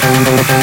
Thank you.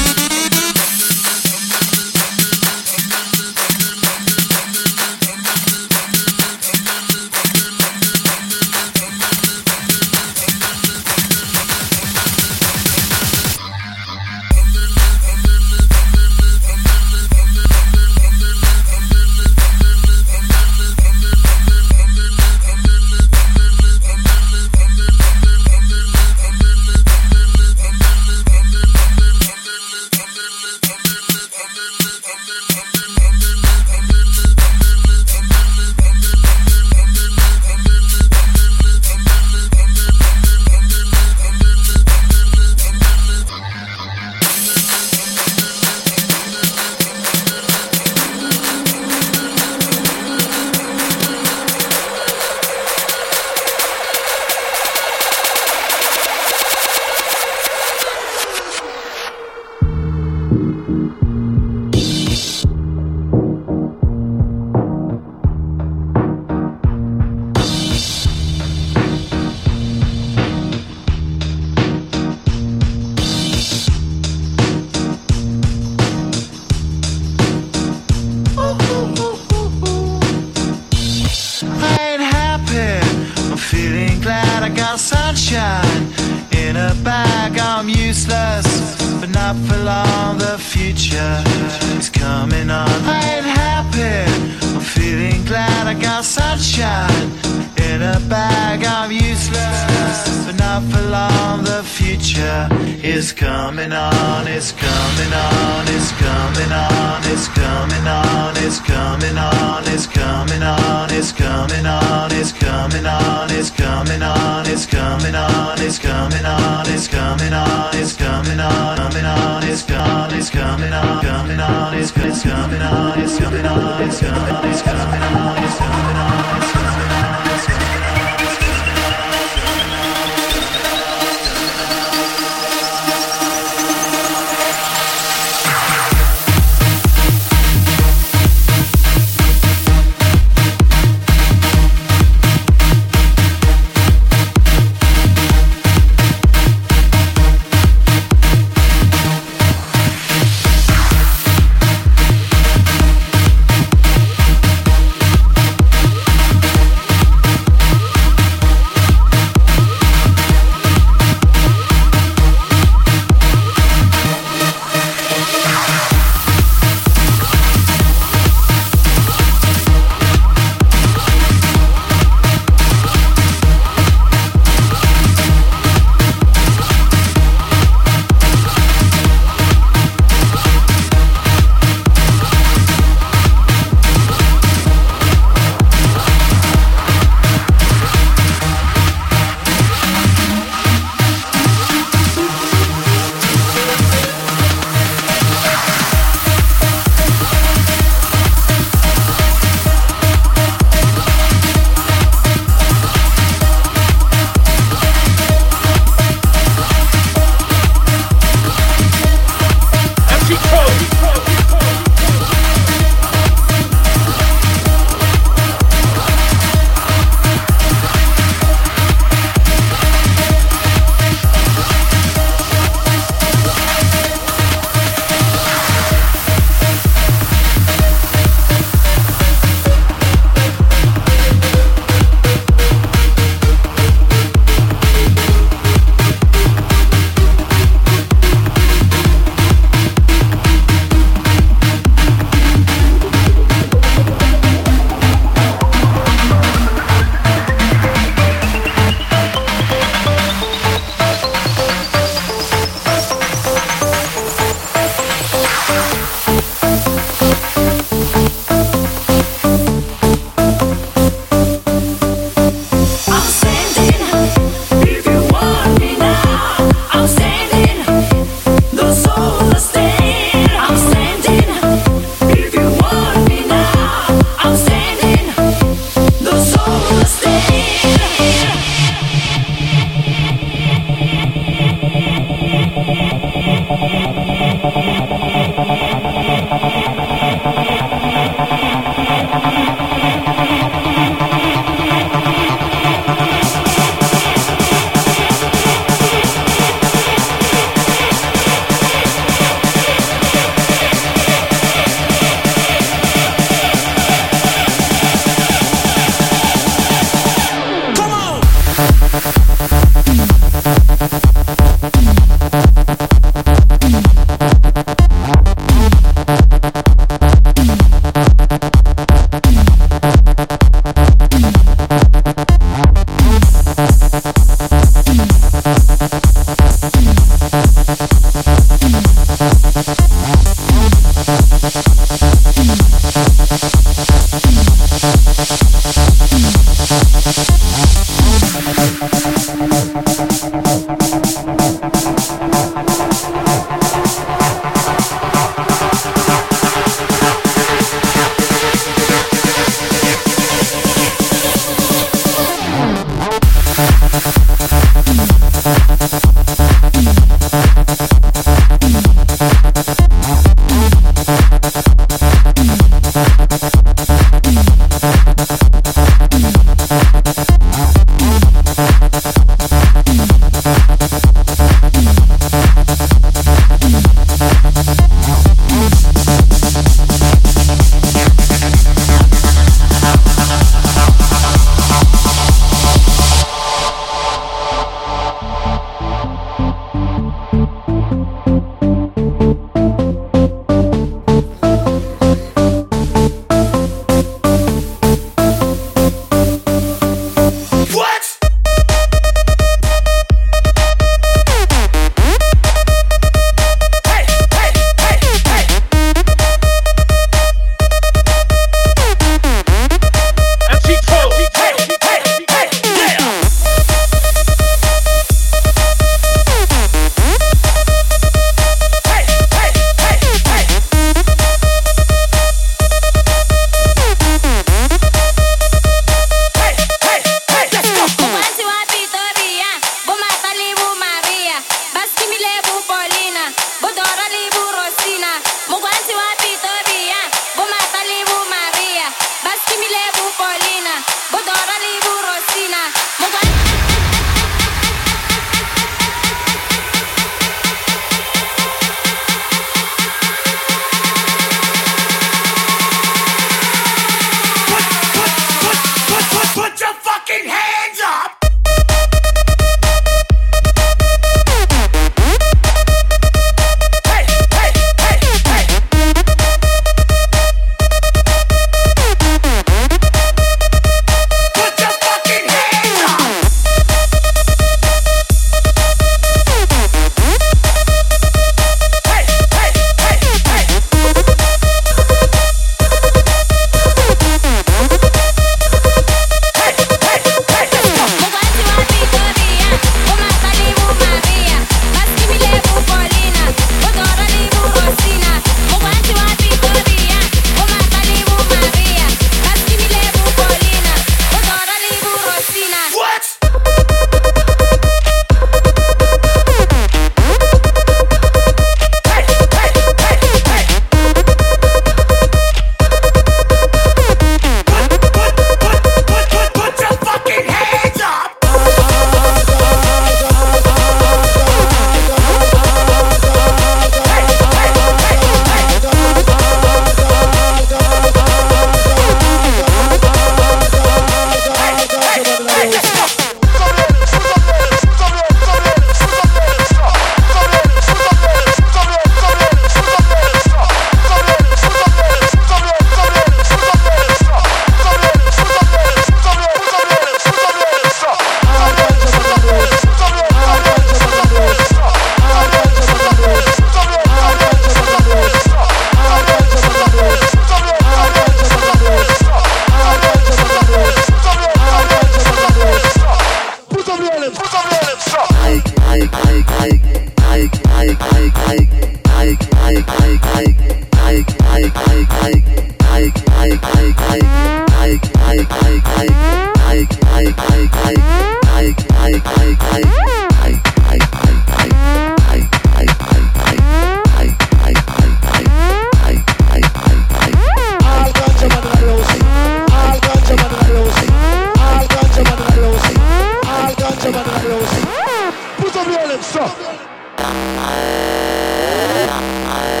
Bye.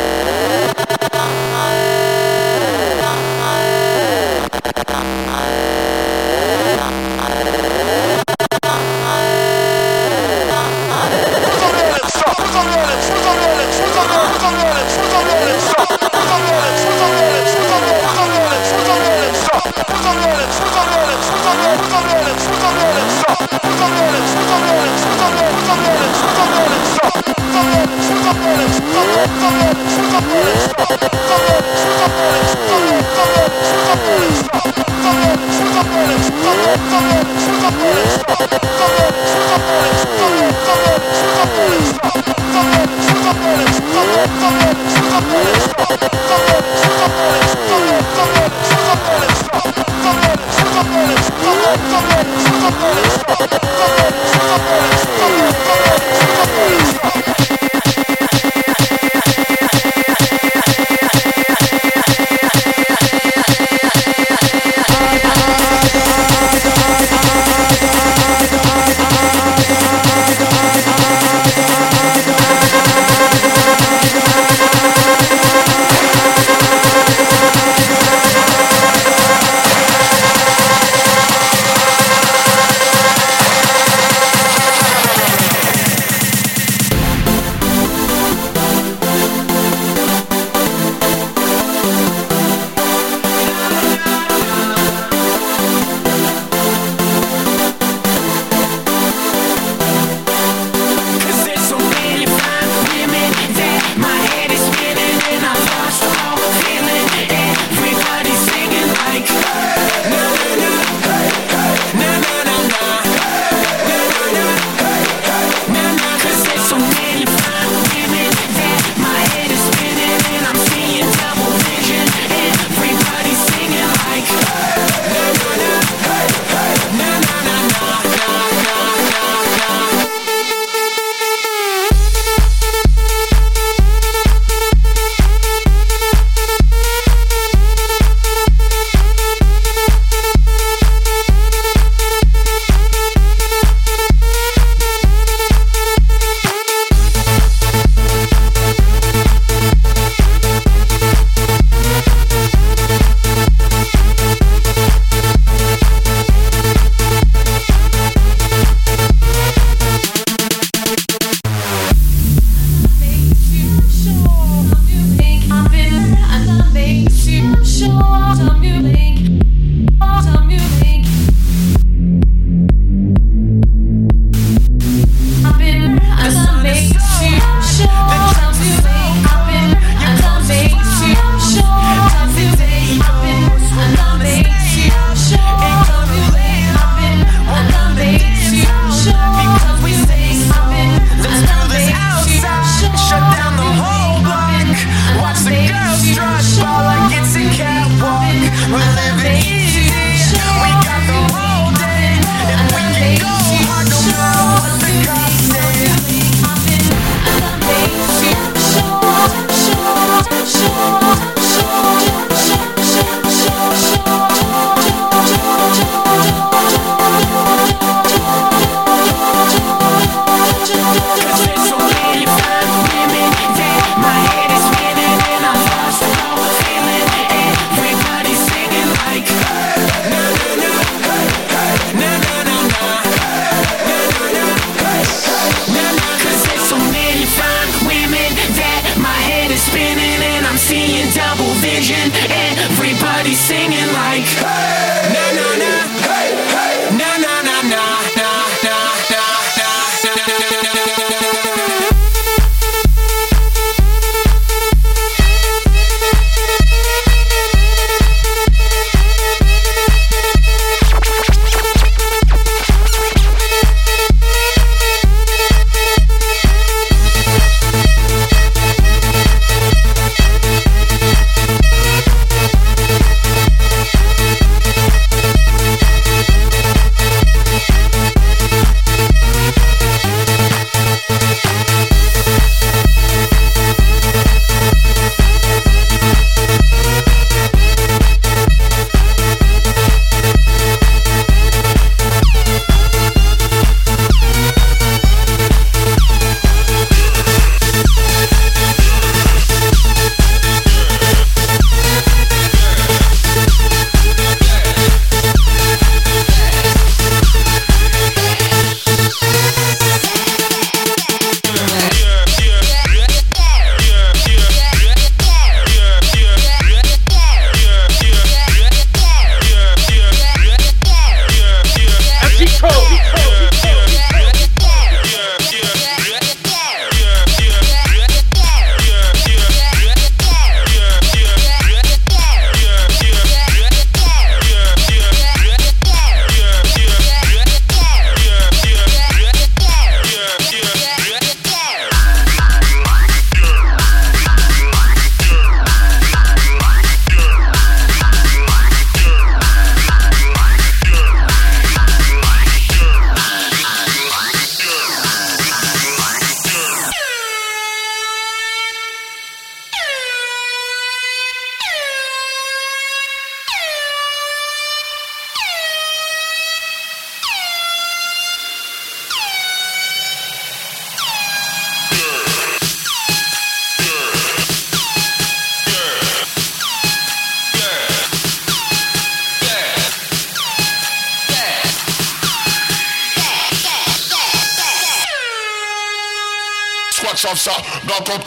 Of ça, dans ton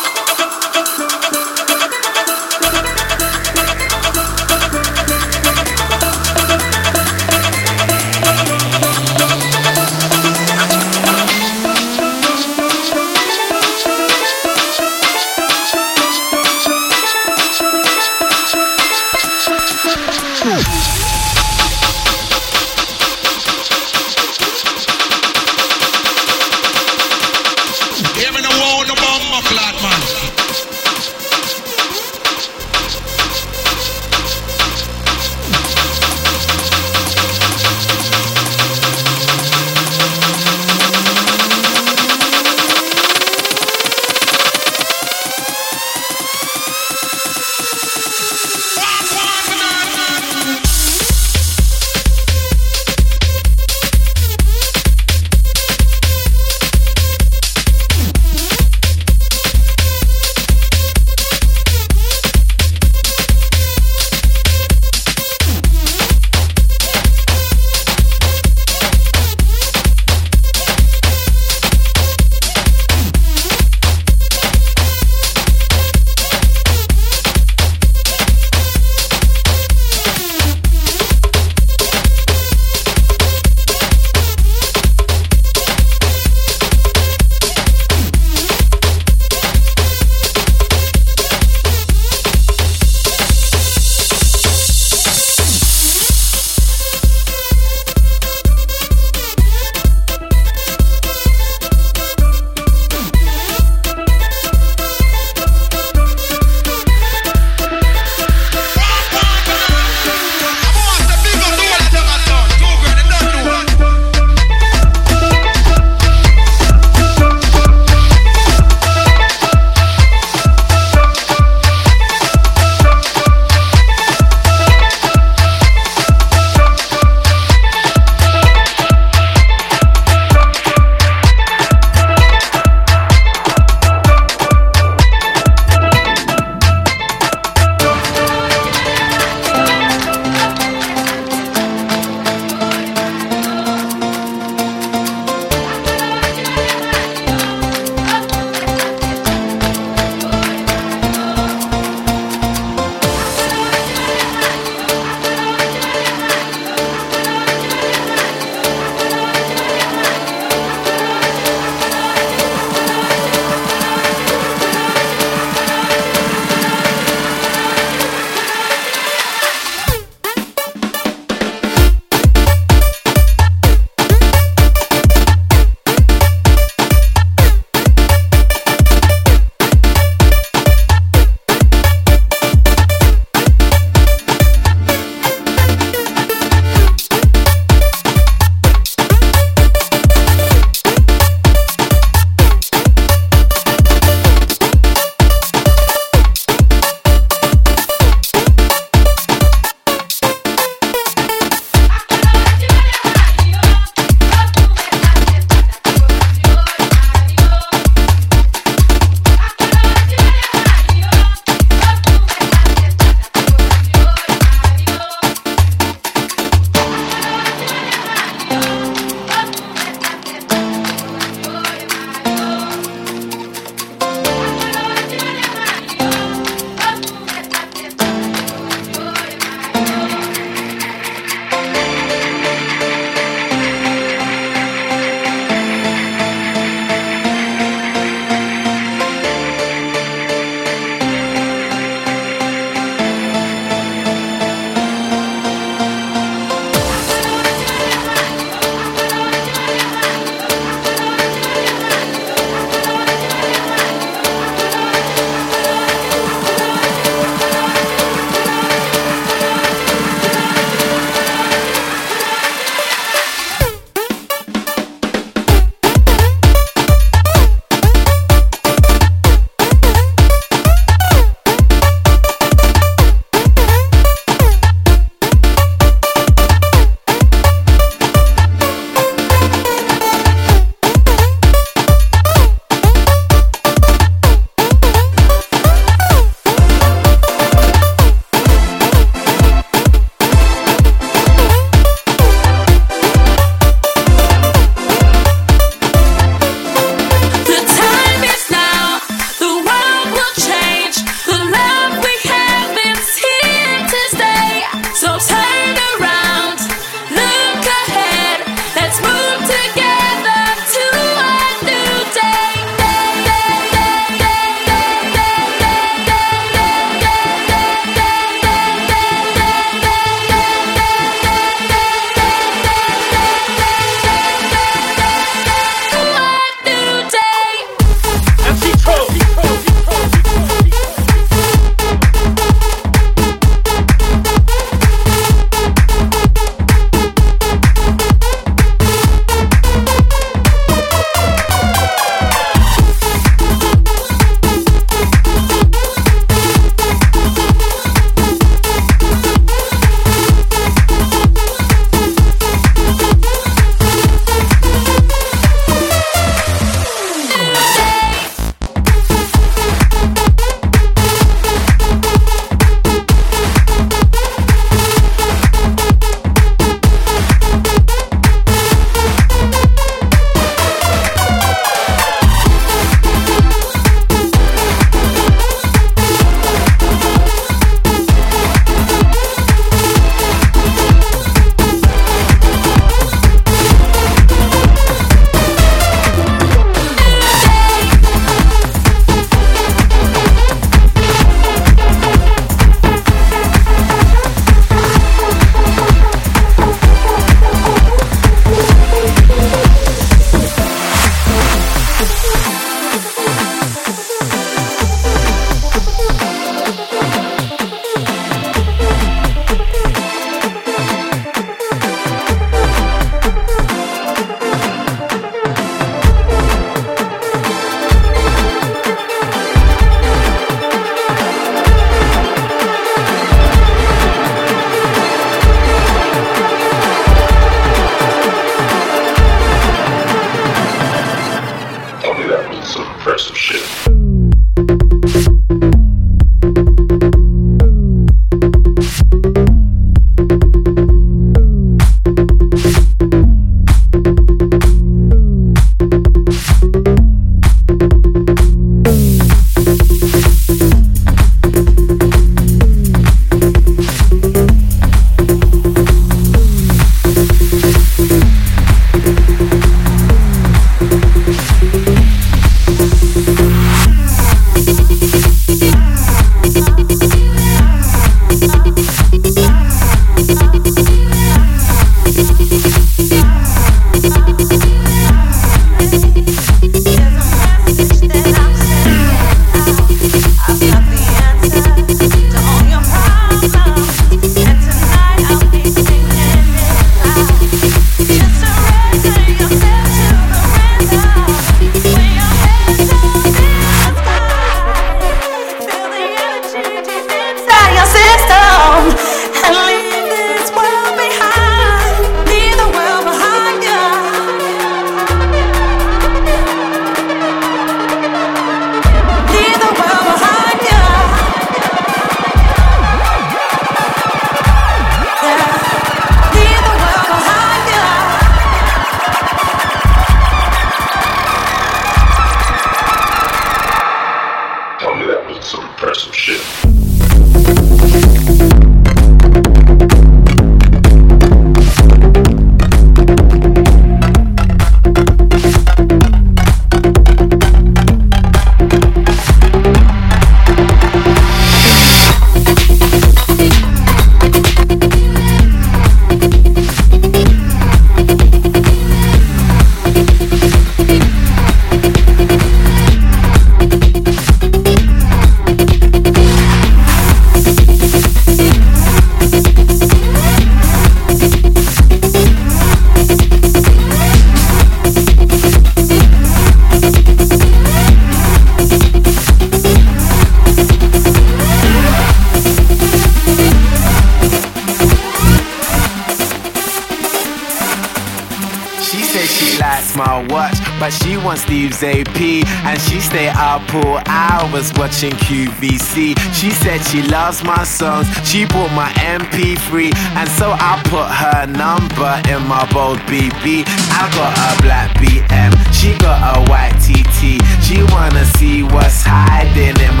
watching QVC. She said she loves my songs, she bought my MP3. And so I put her number in my bold BB. I got a black BM, she got a white TT. She wanna see what's hiding in my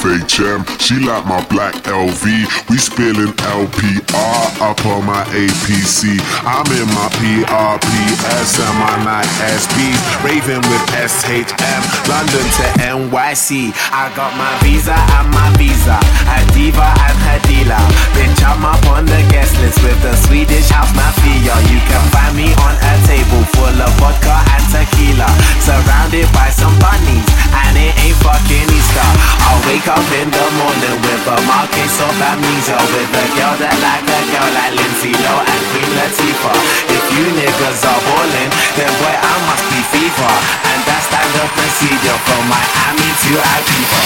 FHM, she like my black LV. We spilling LPR up on my APC. I'm in my PRPS and my Nike SB. Raving with SHM, London to NYC. I got my visa and my visa. A diva and her dealer. Bitch, I'm up on the guest list with the Swedish house mafia. You can find me on a table full of vodka and tequila. Surrounded by some bunnies, and it ain't fucking Easter. I'll wake up in the morning with a market of amnesia. With a girl that like a girl like Lindsay Low and Queen Latifah. If you niggas are ballin', then boy, I must be fever. And that's standard procedure from Miami to Ibiza.